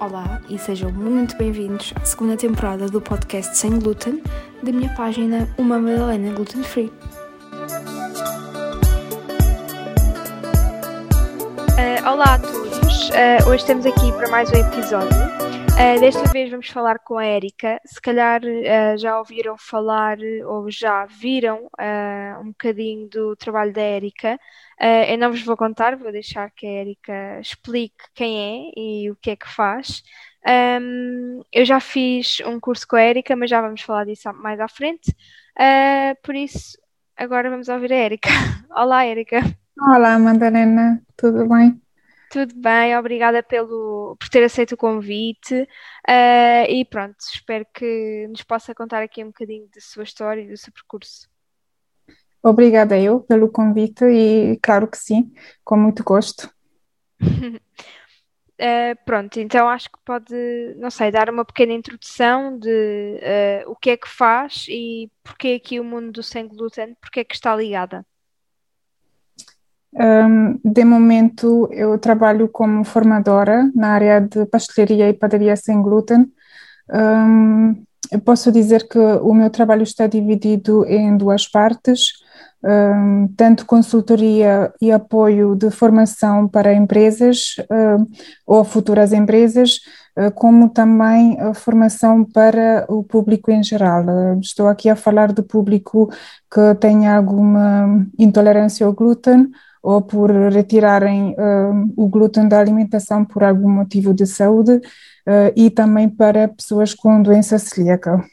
Olá e sejam muito bem-vindos à segunda temporada do podcast Sem Glúten da minha página Uma Madalena Gluten Free. Uh, olá a todos, uh, hoje estamos aqui para mais um episódio. Uh, desta vez vamos falar com a Erika. Se calhar já ouviram falar ou já viram um bocadinho do trabalho da Erika. eu não vos vou contar, vou deixar que a Erika explique quem é e o que é que faz. Um, eu já fiz um curso com a Erika, mas já vamos falar disso mais à frente. por isso, agora vamos ouvir a Erika. Olá, Erika. Olá, Madalena, tudo bem? Tudo bem, obrigada pelo, por ter aceito o convite uh, e pronto, espero que nos possa contar aqui um bocadinho da sua história e do seu percurso. Obrigada eu pelo convite e claro que sim, com muito gosto. uh, pronto, então acho que pode, não sei, dar uma pequena introdução de uh, o que é que faz e porque aqui o mundo do sem glúten, porque é que está ligada. Um, de momento, eu trabalho como formadora na área de pastelaria e padaria sem glúten. Um, eu posso dizer que o meu trabalho está dividido em duas partes, um, tanto consultoria e apoio de formação para empresas ou futuras empresas, uh, como também a formação para o público em geral. Uh, estou aqui a falar de público que tenha alguma intolerância ao glúten ou por retirarem uh, o glúten da alimentação por algum motivo de saúde uh, e também para pessoas com doença celíaca.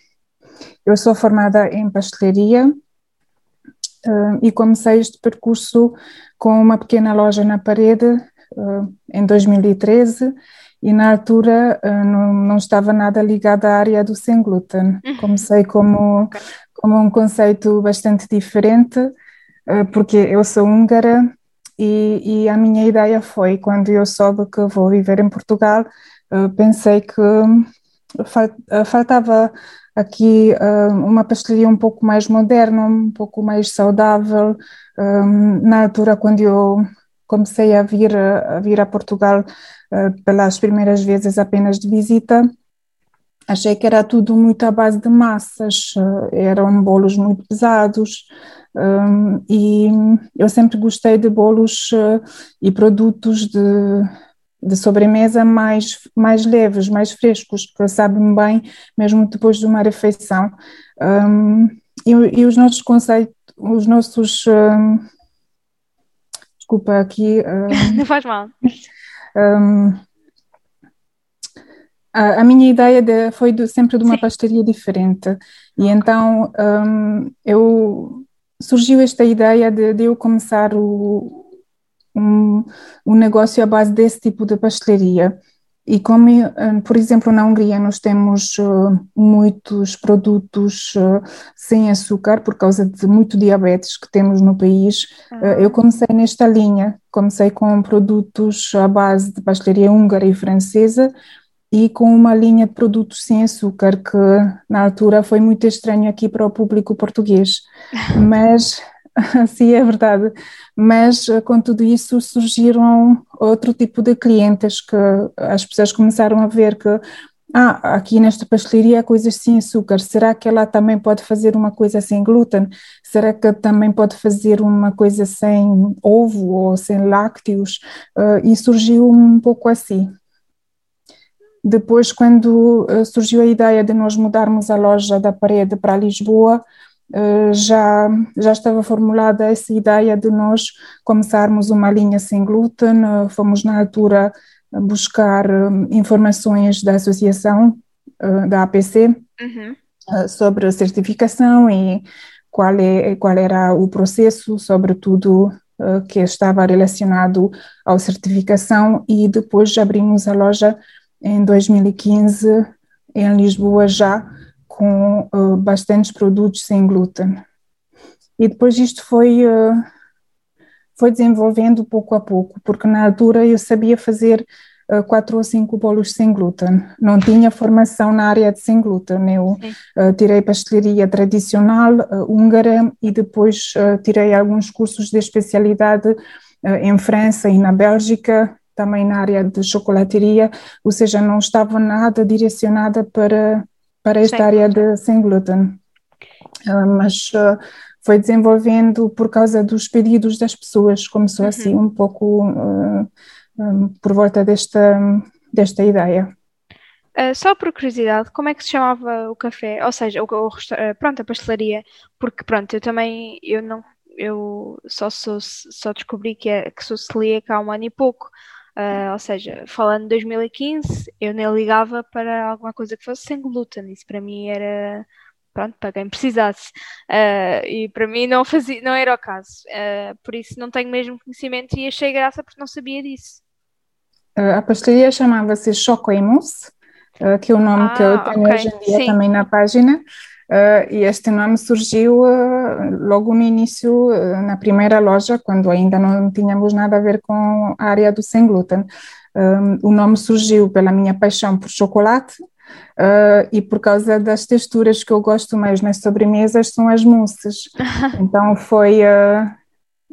Eu sou formada em pastelaria uh, e comecei este percurso com uma pequena loja na parede em 2013 e na altura não, não, estava nada ligada à área do sem glúten. Uhum. Comecei como, como um conceito bastante diferente, porque eu sou húngara e, e, a minha ideia foi, quando eu soube que vou viver em Portugal, uh, pensei que fal, uh, faltava aqui uh, uma pastelaria um pouco mais moderna, um pouco mais saudável. Um, na altura, quando eu comecei a vir a, vir a Portugal pelas primeiras vezes apenas de visita, achei que era tudo muito à base de massas, eram bolos muito pesados, um, e eu sempre gostei de bolos uh, e produtos de, de sobremesa mais, mais leves, mais frescos, que sabem bem mesmo depois de uma refeição. Um, e, e, os nossos conceitos, os nossos. Um, desculpa, aqui. Não faz mal. A, a, minha ideia de, foi de, sempre de uma Sim. pastelaria diferente. E então eu surgiu esta ideia de, de eu começar o, um, um negócio à base desse tipo de pastelaria. E como, eh, por exemplo, na Hungria nós temos uh, muitos produtos uh, sem açúcar por causa de muito diabetes que temos no país, uh, eu comecei nesta linha. Comecei com produtos à base de pastelaria húngara e francesa e com uma linha de produtos sem açúcar, que na altura foi muito estranho aqui para o público português. Mas, sim, é verdade. Mas com tudo isso surgiram outro tipo de clientes que as pessoas começaram a ver que ah, aqui nesta pastelaria há coisas sem açúcar, será que ela também pode fazer uma coisa sem glúten? Será que também pode fazer uma coisa sem ovo ou sem lácteos? Uh, e surgiu um pouco assim. Depois, quando uh, surgiu a ideia de nós mudarmos a loja da parede para Lisboa, uh, já, já estava formulada essa ideia de nós começarmos uma linha sem glúten. Uh, fomos, na altura, buscar informações da associação da APC uhum. sobre a certificação e qual, é, qual era o processo, sobretudo que estava relacionado à certificação, e depois abrimos a loja em 2015 em Lisboa já com uh, bastantes produtos sem glúten. E depois isto foi, uh, foi desenvolvendo pouco a pouco, porque na altura eu sabia fazer uh, quatro ou cinco bolos sem glúten. Não tinha formação na área de sem glúten. Eu uh, tirei pastelaria tradicional húngara e depois tirei alguns cursos de especialidade em França e na Bélgica, também na área de chocolateria, ou seja, não estava nada direcionada para, para esta Sim. área de sem glúten. mas foi desenvolvendo por causa dos pedidos das pessoas, começou assim uhum. assim um pouco um, por volta desta, desta ideia. Uh, só por curiosidade, como é que se chamava o café? Ou seja, o, o, pronto, a pastelaria, porque pronto, eu também eu não eu só sou, só descobri que, é, que sou celíaca há um ano e pouco. Uh, ou seja, falando de 2015, eu nem ligava para alguma coisa que fosse sem glúten. Isso para mim era pronto, para quem precisasse. Uh, e para mim não, fazia, não era o caso. Uh, por isso não tenho mesmo conhecimento e achei graça porque não sabia disso. A pastelaria chamava-se Choco e Mousse, que é o nome ah, que eu ah, tenho okay. hoje em dia Sim. também na página. E este nome surgiu logo no início, na primeira loja, quando ainda não tínhamos nada a ver com a área do sem glúten. o nome surgiu pela minha paixão por chocolate Uh, e por causa das texturas que eu gosto mais nas sobremesas são as mousses. então foi, uh,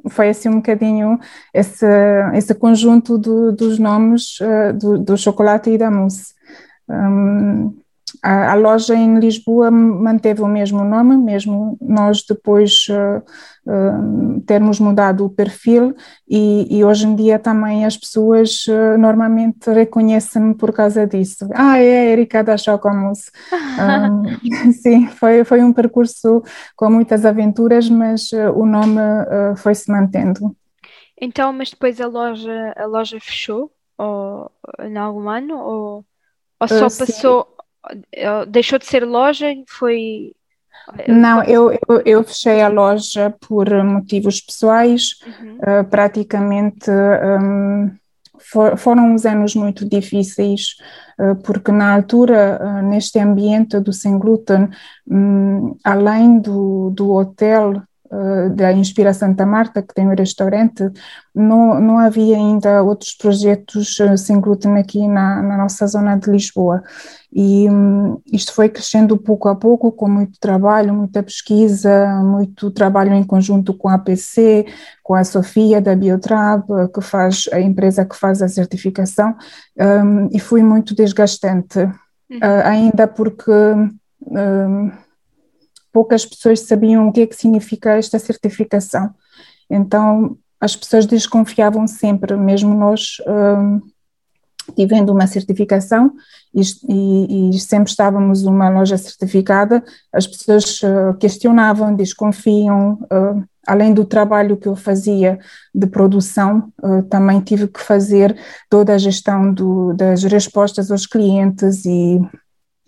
foi assim um bocadinho esse, esse conjunto do, dos nomes uh, do, do, chocolate e da mousse. Um, a, a, loja em Lisboa manteve o mesmo nome, mesmo nós depois uh, uh, termos mudado o perfil e, e, hoje em dia também as pessoas uh, normalmente reconhecem-me por causa disso. Ah, é a Erika da Chocomus. um, sim, foi, foi um percurso com muitas aventuras, mas o nome foi se mantendo. Então, mas depois a loja, a loja fechou ou, em algum ano ou, ou só passou deixou de ser loja e foi. Não, eu, eu, eu, fechei a loja por motivos pessoais, uhum. uh, praticamente um, for, foram uns anos muito difíceis, uh, porque na altura, uh, neste ambiente do sem glúten, um, além do, do hotel da Inspira Santa Marta, que tem o um restaurante, não, não havia ainda outros projetos uh, sem glúten aqui na, na nossa zona de Lisboa. E um, isto foi crescendo pouco a pouco, com muito trabalho, muita pesquisa, muito trabalho em conjunto com a APC, com a Sofia da Biotrab, que faz a empresa que faz a certificação, um, e foi muito desgastante, uhum. uh, ainda porque um, poucas pessoas sabiam o que é que significa esta certificação. Então, as pessoas desconfiavam sempre, mesmo nós um, tivendo uma certificação e, e, e, sempre estávamos uma loja certificada, as pessoas uh, questionavam, desconfiam. Uh, além do trabalho que eu fazia de produção, uh, também tive que fazer toda a gestão do, das respostas aos clientes e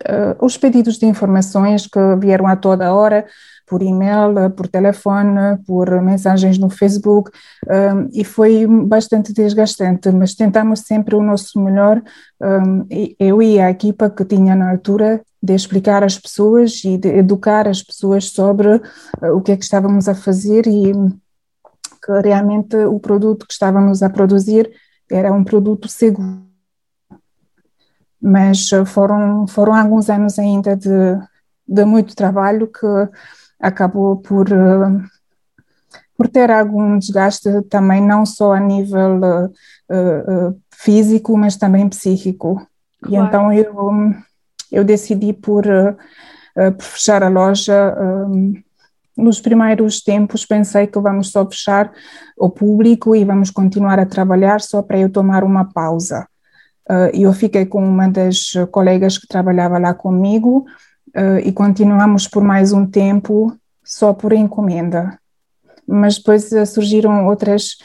uh, os pedidos de informações que vieram a toda hora, por e-mail, por telefone, por mensagens no Facebook, um, e foi bastante desgastante, mas tentamos sempre o nosso melhor, um, eu e a equipa que tinha na altura, de explicar às pessoas e de educar as pessoas sobre uh, o que é que estávamos a fazer e que realmente o produto que estávamos a produzir era um produto seguro mas eh, foram, foram alguns anos ainda de, de muito trabalho que acabou por, eh, por ter algum desgaste também, não só a nível uh, físico, mas também psíquico. Claro. E então eu, eu decidi por, uh, por fechar a loja. nos primeiros tempos pensei que vamos só fechar o público e vamos continuar a trabalhar só para eu tomar uma pausa. Uh, eu fiquei com uma das colegas que trabalhava lá comigo uh, e continuamos por mais um tempo só por encomenda. Mas depois uh, surgiram outras,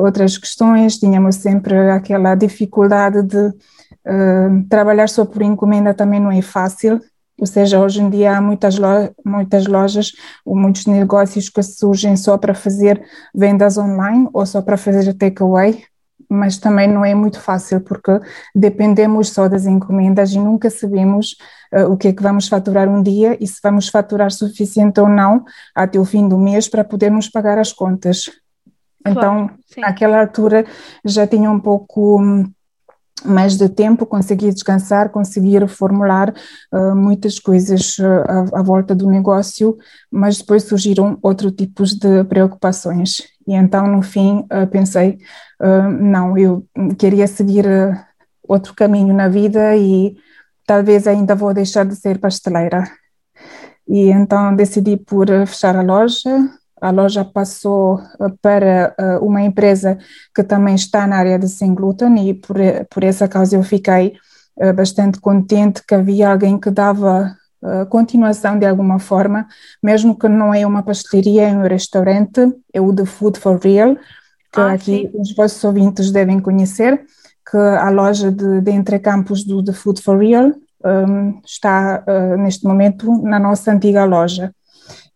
outras questões, tínhamos sempre aquela dificuldade de trabalhar só por encomenda também não é fácil, ou seja, hoje em dia há muitas, lojas, muitas lojas ou muitos negócios que surgem só para fazer vendas online ou só para fazer takeaway, mas também não é muito fácil porque dependemos só das encomendas e nunca sabemos uh, o que é que vamos faturar um dia e se vamos faturar suficiente ou não até o fim do mês para podermos pagar as contas. Claro, então, sim. naquela altura já tinha um pouco mais de tempo, consegui descansar, conseguir formular uh, muitas coisas uh, à, à, volta do negócio, mas depois surgiram outros tipos de preocupações. E então, no fim, uh, pensei, não, eu queria seguir outro caminho na vida e talvez ainda vou deixar de ser pasteleira. E então decidi por fechar a loja, a loja passou eh, para eh, uma empresa que também está na área de sem glúten e por, por essa causa eu fiquei eh, bastante contente que havia alguém que dava continuação de alguma forma, mesmo que não é uma pastelaria, é um restaurante, é o The Food for Real, que ah, aqui sim. os vossos ouvintes devem conhecer, que a loja de, de Entrecampos do The Food for Real um, está uh, neste momento na nossa antiga loja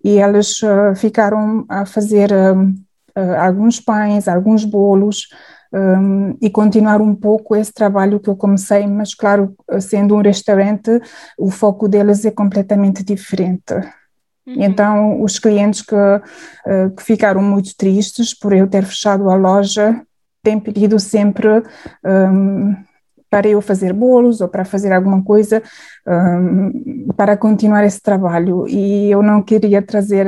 e elas uh, ficaram a fazer uh, alguns pães, alguns bolos um, e continuar um pouco esse trabalho que eu comecei, mas claro, sendo um restaurante, o foco deles é completamente diferente. Uhum. Então, os clientes que, que ficaram muito tristes por eu ter fechado a loja têm pedido sempre um, para eu fazer bolos ou para fazer alguma coisa um, para continuar esse trabalho. E eu não queria trazer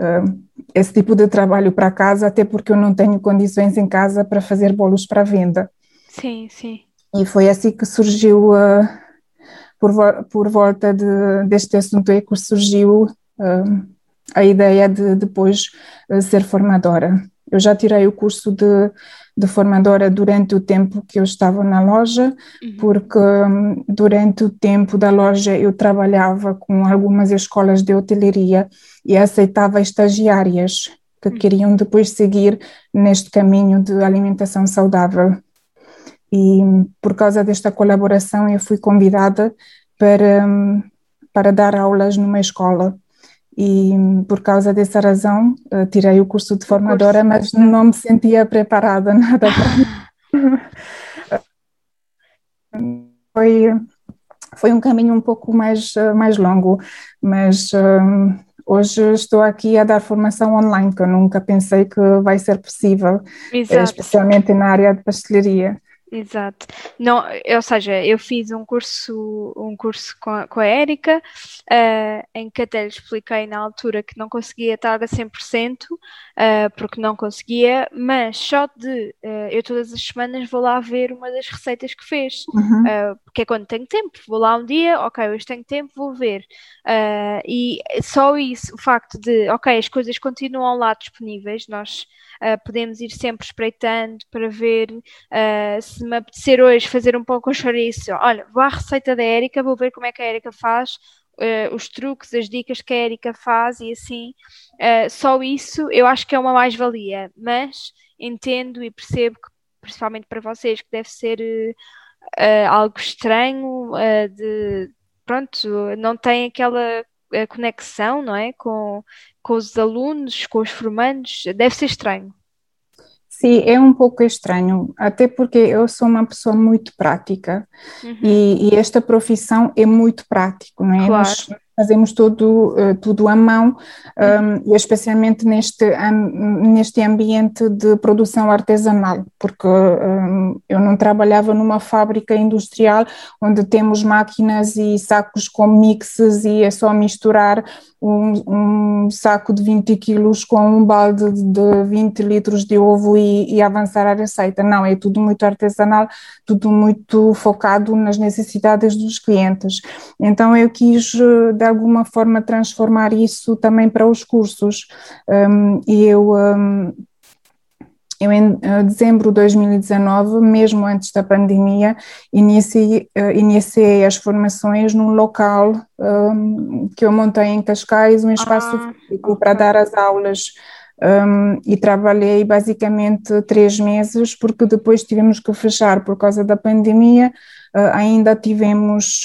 uh, esse tipo de trabalho para casa, até porque eu não tenho condições em casa para fazer bolos para venda. Sim, sim. E foi assim que surgiu, uh, por, por volta de, deste assunto, é que surgiu uh, a ideia de depois ser formadora. Eu já tirei o curso de de formadora durante o tempo que eu estava na loja, uhum. porque um, durante o tempo da loja eu trabalhava com algumas escolas de hotelaria e aceitava estagiárias que uhum. queriam depois seguir neste caminho de alimentação saudável. E por causa desta colaboração eu fui convidada para, um, para dar aulas numa escola e por causa dessa razão uh, tirei o curso de formadora, mas não me sentia preparada nada para foi foi um caminho um pouco mais eh, mais longo, mas uh, hoje estou aqui a dar formação online que eu nunca pensei que vai ser possível, especialmente na área de pastelaria. Exato. Não, ou seja, eu fiz um curso, um curso com a, com a Érica, uh, em que até lhe expliquei na altura que não conseguia estar a 100%, uh, eh, porque não conseguia, mas só de uh, eu todas as semanas vou lá ver uma das receitas que fez, uhum. porque é quando tenho tempo, vou lá um dia, ok, hoje tenho tempo, vou ver. e só isso, o facto de, ok, as coisas continuam lá disponíveis, nós podemos ir sempre espreitando para ver se se me apetecer hoje fazer um pão com chouriço, olha, vou à receita da Érica, vou ver como é que a Érica faz, uh, os truques, as dicas que a Érica faz e assim, uh, só isso eu acho que é uma mais-valia, mas entendo e percebo que, principalmente para vocês, que deve ser uh, algo estranho, de, pronto, não tem aquela conexão, não é, com, com os alunos, com os formandos, deve ser estranho. Sim, é um pouco estranho, até porque eu sou uma pessoa muito prática uhum. e, e, esta profissão é muito prático, não é? Claro. Nós fazemos tudo, uh, tudo à mão, um, especialmente neste, neste ambiente de produção artesanal, porque um, eu não trabalhava numa fábrica industrial onde temos máquinas e sacos com mixes e é só misturar um, um saco de 20 quilos com um balde de 20 litros de ovo e, e avançar a receita. Não, é tudo muito artesanal, tudo muito focado nas necessidades dos clientes. Então eu quis eh, dar alguma forma transformar isso também para os cursos. Um, e eu, um, eu em uh, dezembro de 2019, mesmo antes da pandemia, iniciei, uh, iniciei as formações num local um, que eu montei em Cascais, um espaço ah, para dar as aulas. Um, e trabalhei basicamente três meses, porque depois tivemos que fechar por causa da pandemia. Uh, ainda tivemos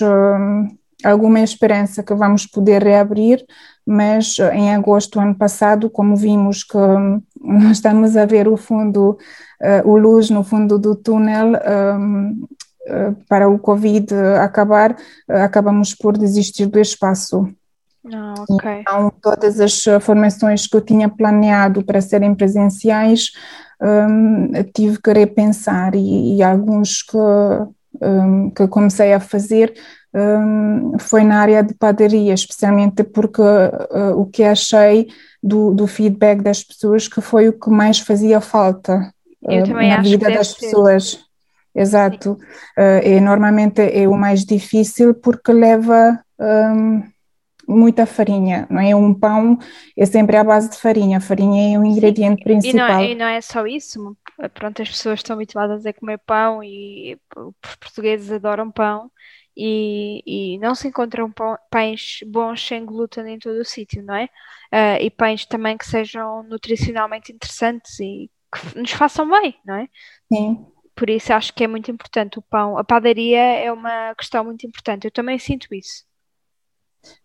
alguma esperança que vamos poder reabrir, mas eh, em agosto do ano passado, como vimos que hum, nós estamos a ver o fundo, uh, o luz no fundo do túnel um, uh, para o Covid acabar, uh, acabamos por desistir do espaço. Ah, ok. Então, todas as formações que eu tinha planeado para serem presenciais, um, tive que repensar e, e alguns que, um, que comecei a fazer um, foi na área de padaria, especialmente porque uh, o que achei do, do, feedback das pessoas que foi o que mais fazia falta uh, na vida das ser. pessoas. Exato. Uh, e normalmente é o mais difícil porque leva um, muita farinha, não é? Um pão é sempre à base de farinha, a farinha é o ingrediente Sim. principal. E não, é, e não é só isso, pronto, as pessoas estão habituadas a comer pão e os portugueses adoram pão e, e não se encontram pães bons sem glúten em todo o sítio, não é? Uh, e pães também que sejam nutricionalmente interessantes e que nos façam bem, não é? Sim. Por isso acho que é muito importante o pão. A padaria é uma questão muito importante. Eu também sinto isso.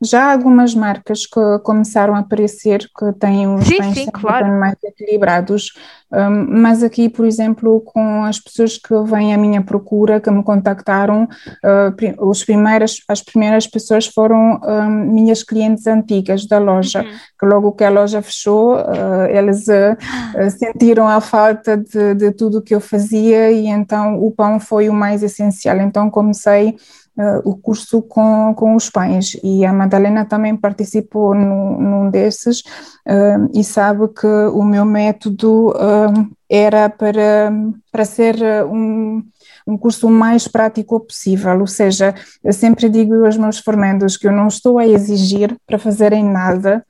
Já há algumas marcas que começaram a aparecer que têm uns sim, pães sim, claro. mais equilibrados, um, mas aqui, por exemplo, com as pessoas que vêm à minha procura, que me contactaram, uh, os primeiras, as primeiras pessoas foram um, minhas clientes antigas da loja, uhum. que logo que a loja fechou, uh, eles uh, sentiram a falta de, de tudo que eu fazia e então o pão foi o mais essencial. Então comecei uh, o curso com, com os pães e a Madalena também participou no, num desses uh, e sabe que o meu método uh, era para, para ser um, um curso o mais prático possível, ou seja, eu sempre digo aos meus formandos que eu não estou a exigir para fazerem nada,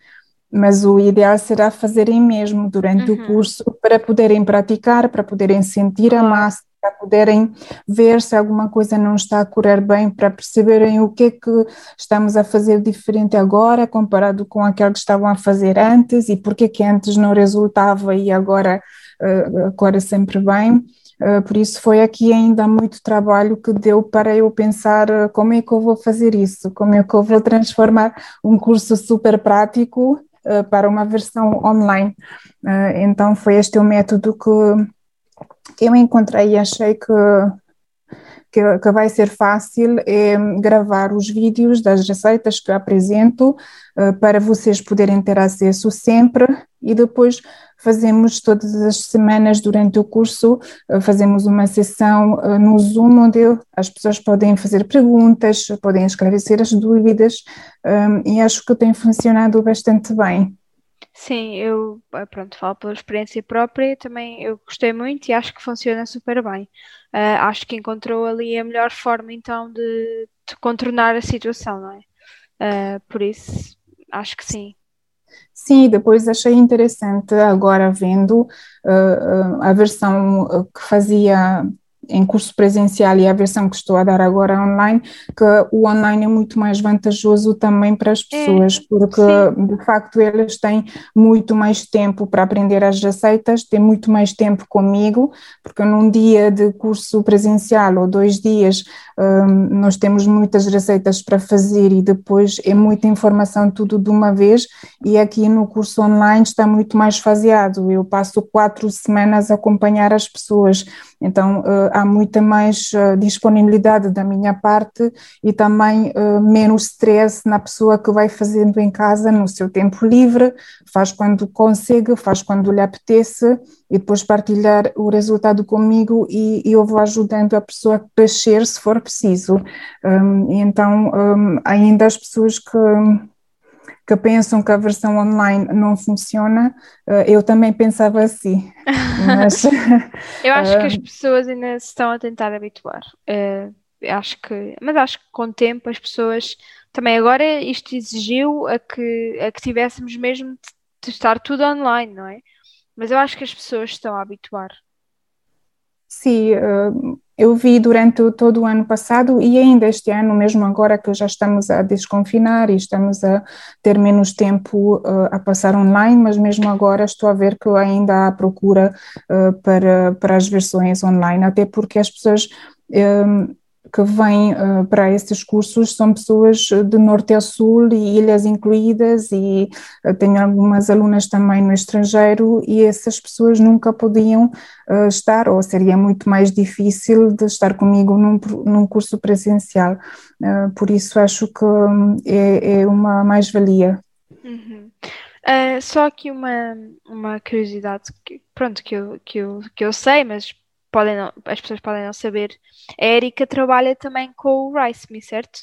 mas o ideal será fazerem mesmo durante uhum. o curso para poderem praticar, para poderem sentir a massa, para poderem ver se alguma coisa não está a correr bem, para perceberem o que é que estamos a fazer diferente agora comparado com aquilo que estavam a fazer antes e porque que antes não resultava e agora uh, agora sempre bem. Uh, por isso foi aqui ainda muito trabalho que deu para eu pensar uh, como é que eu vou fazer isso, como é que eu vou transformar um curso super prático para uma versão online. então foi este o método que que eu encontrei e achei que, que, que, vai ser fácil é gravar os vídeos das receitas que apresento uh, para vocês poderem ter acesso sempre e depois fazemos todas as semanas durante o curso, uh, fazemos uma sessão uh, no Zoom onde as pessoas podem fazer perguntas, podem esclarecer as dúvidas um, e acho que tem funcionado bastante bem. Sim, eu, eh, pronto, falo pela experiência própria, também eu gostei muito e acho que funciona super bem. Uh, acho que encontrou ali a melhor forma então de, de contornar a situação, não é? Uh, por isso, acho que sim. Sim, depois achei interessante agora vendo uh, a versão que fazia em curso presencial e a versão que estou a dar agora online, que o online é muito mais vantajoso também para as é, pessoas, é, porque sim. de facto eles têm muito mais tempo para aprender as receitas, têm muito mais tempo comigo, porque num dia de curso presencial ou dois dias nós temos muitas receitas para fazer e depois é muita informação tudo de uma vez, e aqui no curso online está muito mais faseado. Eu passo quatro semanas a acompanhar as pessoas, então uh, há muita mais uh, disponibilidade da minha parte e também uh, menos stress na pessoa que vai fazendo em casa no seu tempo livre, faz quando consegue, faz quando lhe apetece e depois partilhar o resultado comigo e, e eu vou ajudando a pessoa a crescer se for preciso. Um, então, um, ainda as pessoas que que pensam que a versão online não funciona, uh, eu também pensava assim. Mas, eu acho que as pessoas ainda se estão a tentar habituar. Uh, acho que, mas acho que com o tempo as pessoas também agora isto exigiu a que, a que tivéssemos mesmo de, de estar tudo online, não é? Mas eu acho que as pessoas estão a habituar. Sim, uh, eu vi durante todo o ano passado e ainda este ano, mesmo agora que já estamos a desconfinar e estamos a ter menos tempo uh, a passar online, mas mesmo agora estou a ver que ainda há procura uh, para, para as versões online, até porque as pessoas um, que vêm uh, para esses cursos são pessoas de norte a sul e ilhas incluídas e uh, tenho algumas alunas também no estrangeiro e essas pessoas nunca podiam uh, estar ou seria muito mais difícil de estar comigo num, num curso presencial. por isso acho que um, é, é, uma mais-valia. Uhum. só aqui uma, uma curiosidade que, pronto, que eu, que, eu, que eu sei, mas podem não, as pessoas podem não saber, a Erika trabalha também com o RiceMe, certo?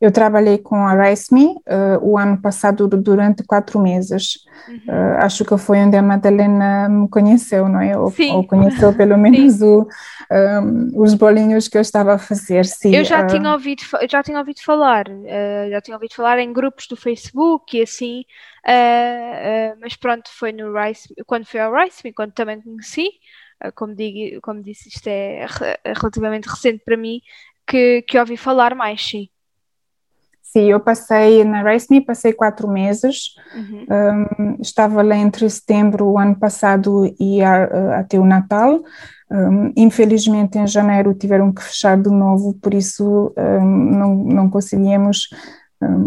Eu trabalhei com a RiceMe uh, o ano passado durante quatro meses. Uhum. Uh, acho que foi onde a Madalena me conheceu, não é? Ou, ou conheceu pelo menos o, um, ehm, os bolinhos que eu estava a fazer. Sim, eu já, uh... tinha ouvido, já tinha ouvido falar, já tinha ouvido falar em grupos do Facebook e assim, mas pronto, foi no Rice, quando foi ao RiceMe, quando também conheci, como, digo, como disse, isto é relativamente recente para mim, que, que ouvi falar mais, sim. Sim, eu passei na RaceMe, passei quatro meses, uhum. um, estava lá entre setembro o ano passado e a, até o Natal, um, infelizmente em janeiro tiveram que fechar de novo, por isso um, não, não conseguíamos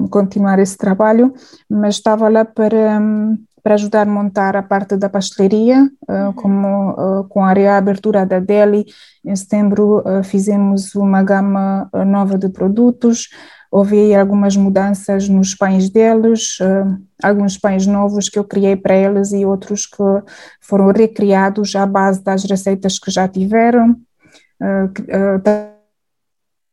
continuar esse trabalho, mas estava lá para para ajudar a montar a parte da pastelaria, uh, como uh, com a reabertura da Deli. Em setembro uh, fizemos uma gama nova de produtos, houve algumas mudanças nos pães deles, alguns pães novos que eu criei para eles e outros que foram recriados à base das receitas que já tiveram.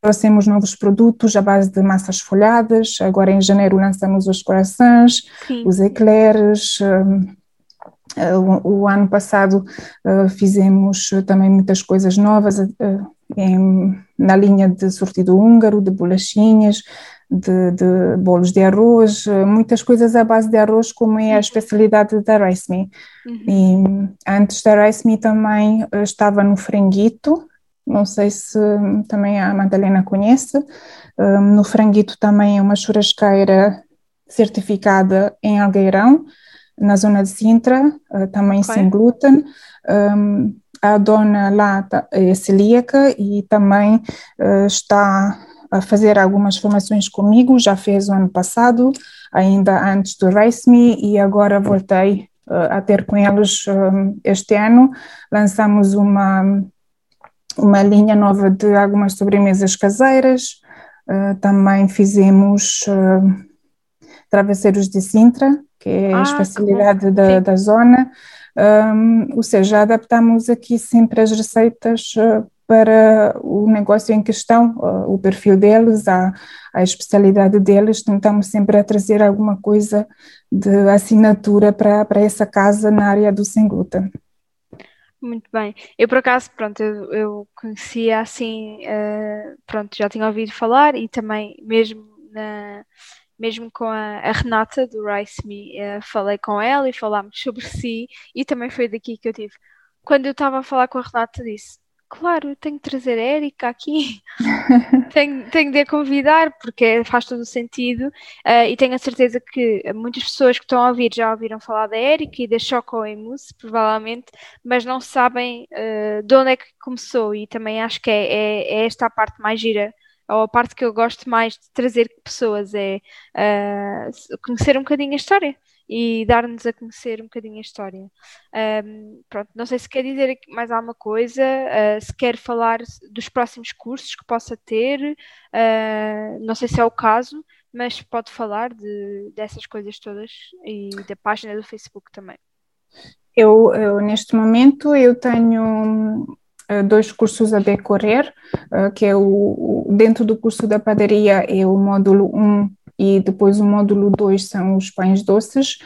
Trouxemos novos produtos à base de massas folhadas. Agora, em janeiro, lançamos os corações, os eclairs. Um, o, o, ano passado uh, fizemos também muitas coisas novas em, na linha de sortido húngaro, de bolachinhas, de, de bolos de arroz, muitas coisas à base de arroz, como é a uhum. especialidade da Rice Me. Uhum. E antes da Rice Me também estava no franguito, não sei se também a Madalena conhece. Um, no Franguito também é uma churrasqueira certificada em Algueirão, na zona de Sintra, uh, também okay. sem glúten. Um, a dona lá é celíaca e também uh, está a fazer algumas formações comigo, já fez o ano passado, ainda antes do Race Me, e agora voltei uh, a ter com eles este ano. Lançamos uma uma linha nova de algumas sobremesas caseiras, uh, também fizemos uh, travesseiros de Sintra, que é ah, a especialidade da, da, zona, um, ou seja, adaptamos aqui sempre as receitas uh, para o negócio em questão, o perfil deles, a, a especialidade deles, tentamos sempre a trazer alguma coisa de assinatura para, para essa casa na área do sem glúten. Muito bem. Eu, por acaso, pronto, eu, eu conhecia assim, uh, pronto, já tinha ouvido falar e também, mesmo, na, mesmo com a, a Renata do Rice Me, uh, falei com ela e falámos sobre si e também foi daqui que eu tive. Quando eu estava a falar com a Renata, disse: claro, tenho que trazer a Erika aqui, tenho, tenho de a convidar, porque faz todo o sentido, uh, e tenho a certeza que muitas pessoas que estão a ouvir já ouviram falar da Erika e da Choco Emus, provavelmente, mas não sabem uh, de onde é que começou, e também acho que é, é, é esta a parte mais gira ou a parte que eu gosto mais de trazer pessoas é uh, conhecer um bocadinho a história e dar-nos a conhecer um bocadinho a história. Um, pronto, não sei se quer dizer mais alguma coisa, uh, se quer falar dos próximos cursos que possa ter, uh, não sei se é o caso, mas pode falar de, dessas coisas todas e da página do Facebook também. Eu, eu neste momento eu tenho ah, dois cursos a decorrer, que é o, dentro do curso da padaria é o módulo 1 e depois o módulo 2 são os pães doces.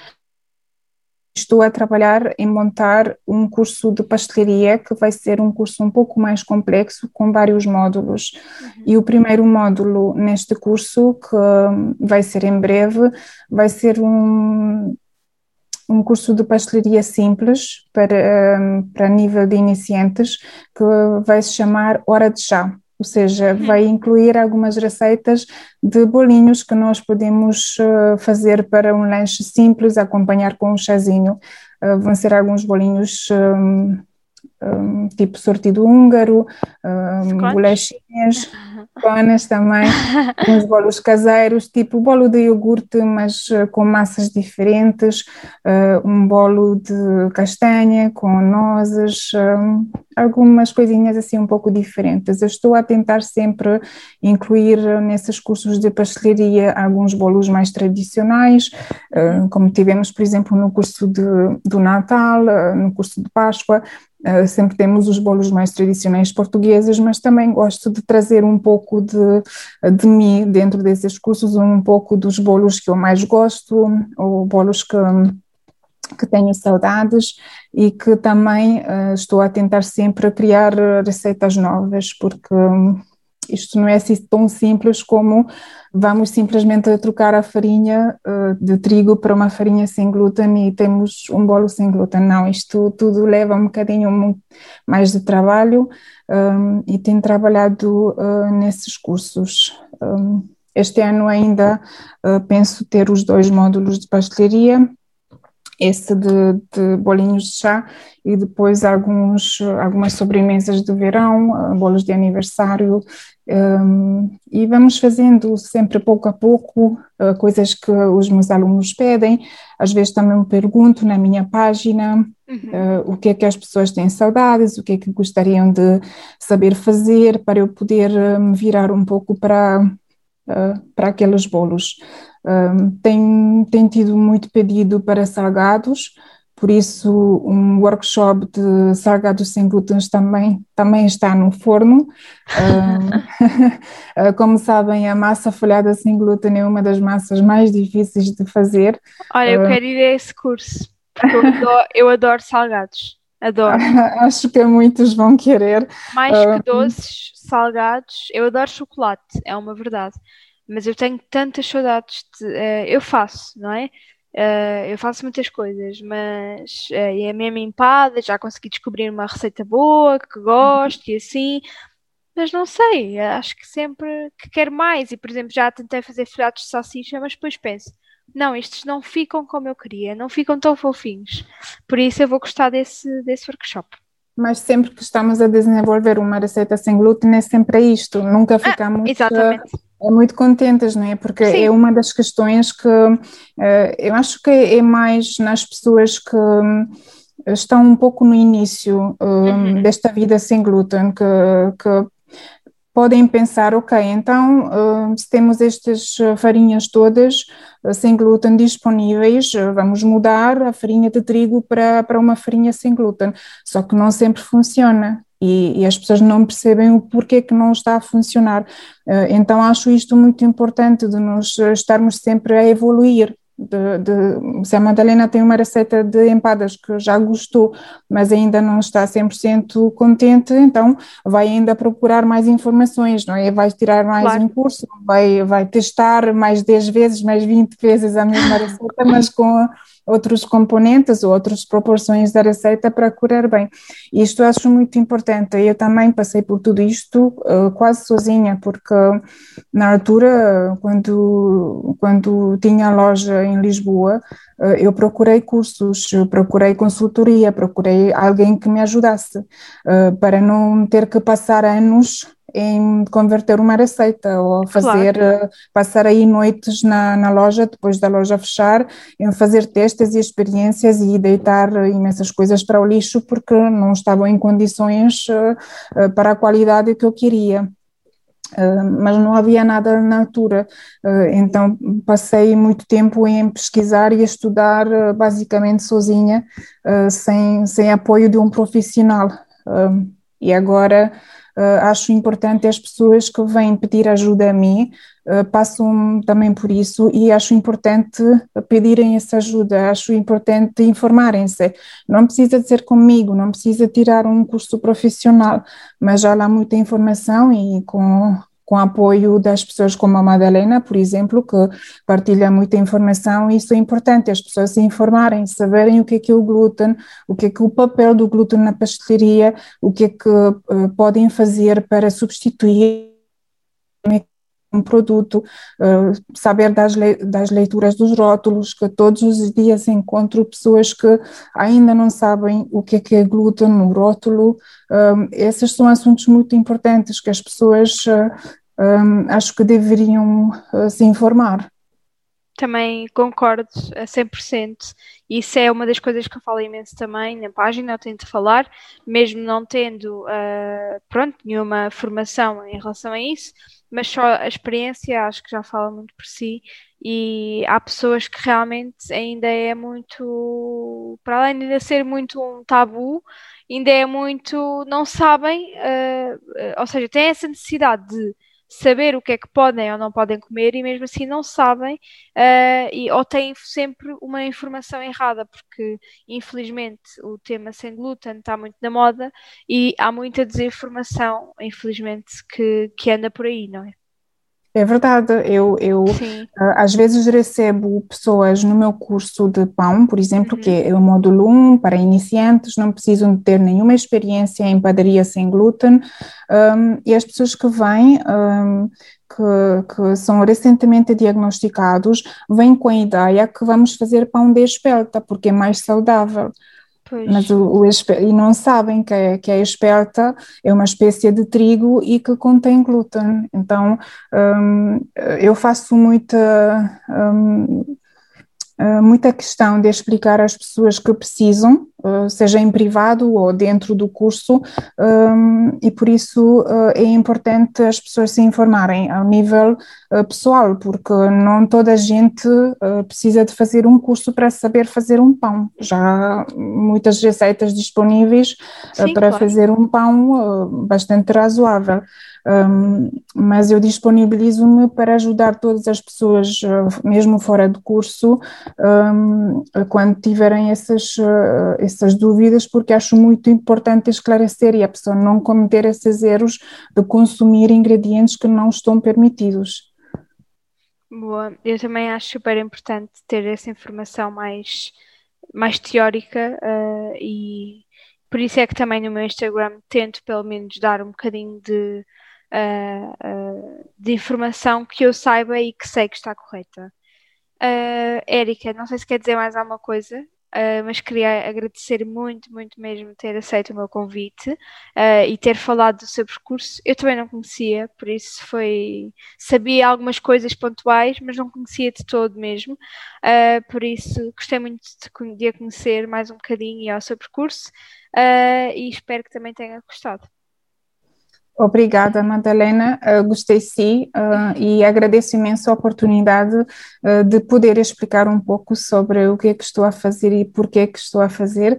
Estou a trabalhar em montar um curso de pastelaria que vai ser um curso um pouco mais complexo, com vários módulos. Uhum. E o primeiro módulo neste curso, que vai ser em breve, vai ser um, um curso de pastelaria simples para, para nível de iniciantes, que vai se chamar Hora de Chá ou seja, uhum. vai incluir algumas receitas de bolinhos que nós podemos eh, fazer para um lanche simples, acompanhar com um chazinho. Eh, vão ser alguns bolinhos um, um, tipo sortido húngaro, um, bolachinhas, panas também, uns bolos caseiros, tipo bolo de iogurte, mas uh, com massas diferentes, uh, um bolo de castanha com nozes, um, algumas coisinhas assim um pouco diferentes. Eu estou a tentar sempre incluir nesses cursos de pastelaria alguns bolos mais tradicionais, como tivemos, por exemplo, no curso de, do Natal, no curso de Páscoa, sempre temos os bolos mais tradicionais portugueses, mas também gosto de trazer um pouco de, de mim dentro desses cursos, um pouco dos bolos que eu mais gosto, ou bolos que, que tenho saudades e que também uh, estou a tentar sempre criar receitas novas, porque isto não é assim tão simples como vamos simplesmente trocar a farinha uh, de trigo para uma farinha sem glúten e temos um bolo sem glúten. Não, isto tudo leva um bocadinho mais de trabalho um, e tenho trabalhado uh, nesses cursos. Um, este ano ainda uh, penso ter os dois módulos de pastelaria esse de, de, bolinhos de chá e depois alguns, algumas sobremesas de verão, bolos de aniversário um, e vamos fazendo sempre pouco a pouco uh, coisas que os meus alunos pedem. Às vezes também me pergunto na minha página uhum. uh, o que é que as pessoas têm saudades, o que é que gostariam de saber fazer para eu poder me virar um pouco para, uh, para aqueles bolos. Um, tem, tem tido muito pedido para salgados, por isso um workshop de salgados sem glúten também, também está no forno. um, como sabem, a massa folhada sem glúten é uma das massas mais difíceis de fazer. Olha, eu quero ir a esse curso, porque eu adoro, eu adoro salgados. Adoro. Acho que muitos vão querer. Mais que doces, salgados. Eu adoro chocolate, é uma verdade. Mas eu tenho tantas saudades de. Uh, eu faço, não é? Uh, eu faço muitas coisas, mas uh, é mesmo empada, já consegui descobrir uma receita boa, que gosto e assim, mas não sei, acho que sempre que quero mais. E, por exemplo, já tentei fazer filhotes de salsicha, mas depois penso, não, estes não ficam como eu queria, não ficam tão fofinhos. Por isso eu vou gostar desse, desse workshop. Mas sempre que estamos a desenvolver uma receita sem glúten é sempre isto, nunca ficamos... Ah, exatamente é muito contentes, não é? Porque Sim. é uma das questões que uh, eu acho que é mais nas pessoas que hum, estão um pouco no início uh, uhum. desta vida sem glúten, que, que podem pensar, ok, então uh, se temos estas farinhas todas sem glúten disponíveis, vamos mudar a farinha de trigo para, para uma farinha sem glúten, só que não sempre funciona e, e, as pessoas não percebem o porquê que não está a funcionar. Então acho isto muito importante de nos estarmos sempre a evoluir. De, de, se a Madalena tem uma receita de empadas que já gostou, mas ainda não está 100% contente, então vai ainda procurar mais informações, não é? Vai tirar mais claro. um curso, vai, vai testar mais 10 vezes, mais 20 vezes a mesma receita, mas com outros componentes ou outras proporções da receita para curar bem. Isto acho muito importante. Eu também passei por tudo isto uh, quase sozinha, porque na altura, quando, quando tinha loja em Lisboa, uh, eu procurei cursos, eu procurei consultoria, procurei alguém que me ajudasse, uh, para não ter que passar anos em converter uma receita ou fazer, claro. Eh, passar aí noites na, na loja, depois da loja fechar, em fazer testes e experiências e deitar imensas coisas para o lixo porque não estavam em condições uh, uh, para a qualidade que eu queria. Mas não havia nada na altura, então passei muito tempo em pesquisar e estudar basicamente sozinha, sem, sem apoio de um profissional. e agora Uh, acho importante as pessoas que vêm pedir ajuda a mim uh, passam também por isso e acho importante pedirem essa ajuda, acho importante informarem-se. Não precisa ser comigo, não precisa tirar um curso profissional, mas já há muita informação e com com apoio das pessoas como a Madalena, por exemplo, que partilha muita informação, isso é importante, as pessoas se informarem, saberem o que é que é o glúten, o que é que é o papel do glúten na pastelaria, o que é que uh, podem fazer para substituir um produto, uh, saber das, le das leituras dos rótulos, que todos os dias encontro pessoas que ainda não sabem o que é, que é glúten no rótulo. Um, esses são assuntos muito importantes que as pessoas um, acho que deveriam se informar. Também concordo a 100%. Isso é uma das coisas que eu falo imenso também na página, eu tento falar, mesmo não tendo, uh, pronto, nenhuma formação em relação a isso, mas só a experiência acho que já fala muito por si. E há pessoas que realmente ainda é muito, para além de ser muito um tabu, ainda é muito, não sabem, uh, ou seja, têm essa necessidade de saber o que é que podem ou não podem comer e mesmo assim não sabem uh, e, ou têm sempre uma informação errada, porque infelizmente o tema sem glúten está muito na moda e há muita desinformação, infelizmente, que, que anda por aí, não é? É verdade, eu, eu ah, às vezes recebo pessoas no meu curso de pão, por exemplo, uhum. que é o módulo 1 para iniciantes, não precisam ter nenhuma experiência em padaria sem glúten, um, e as pessoas que vêm, um, que, que, são recentemente diagnosticados, vêm com a ideia que vamos fazer pão de espelta, porque é mais saudável. Pois. Mas o, o, e não sabem que, é, que a espelta é uma espécie de trigo e que contém glúten. Então, um, eu faço muita, um, uh, muita questão de explicar às pessoas que precisam seja em privado ou dentro do curso, um, e por isso uh, é importante as pessoas se informarem ao nível uh, pessoal, porque não toda a gente precisa de fazer um curso para saber fazer um pão. Já há muitas receitas disponíveis Sim, para claro. fazer um pão bastante razoável. Um, mas eu disponibilizo-me para ajudar todas as pessoas, mesmo fora do curso, um, quando tiverem essas, essas dúvidas, porque acho muito importante esclarecer e a pessoa não cometer esses erros de consumir ingredientes que não estão permitidos. Boa, eu também acho super importante ter essa informação mais, mais teórica uh, e por isso é que também no meu Instagram tento pelo menos dar um bocadinho de, uh, uh, de informação que eu saiba e que sei que está correta. Érica, não sei se quer dizer mais alguma coisa. Uh, mas queria agradecer muito, muito mesmo ter aceito o meu convite uh, e ter falado do seu percurso. Eu também não conhecia, por isso foi. Sabia algumas coisas pontuais, mas não conhecia de todo mesmo. Uh, por isso gostei muito de, de a conhecer mais um bocadinho e ao seu percurso e espero que também tenha gostado. Obrigada, Madalena. Uh, gostei sim uh, e agradeço imenso a oportunidade uh, de poder explicar um pouco sobre o que é que estou a fazer e por que é que estou a fazer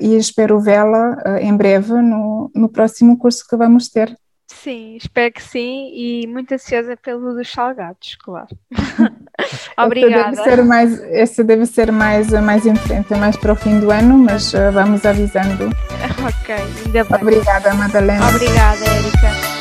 e espero vê-la em breve no, no próximo curso que vamos ter. Sim, espero que sim e muito ansiosa pelo dos salgados, claro. Obrigada. Essa deve ser mais, essa deve ser mais, mais em frente, mais para o fim do ano, mas uh, vamos avisando. Ok, ainda bem. Obrigada, Madalena. Obrigada, Erika.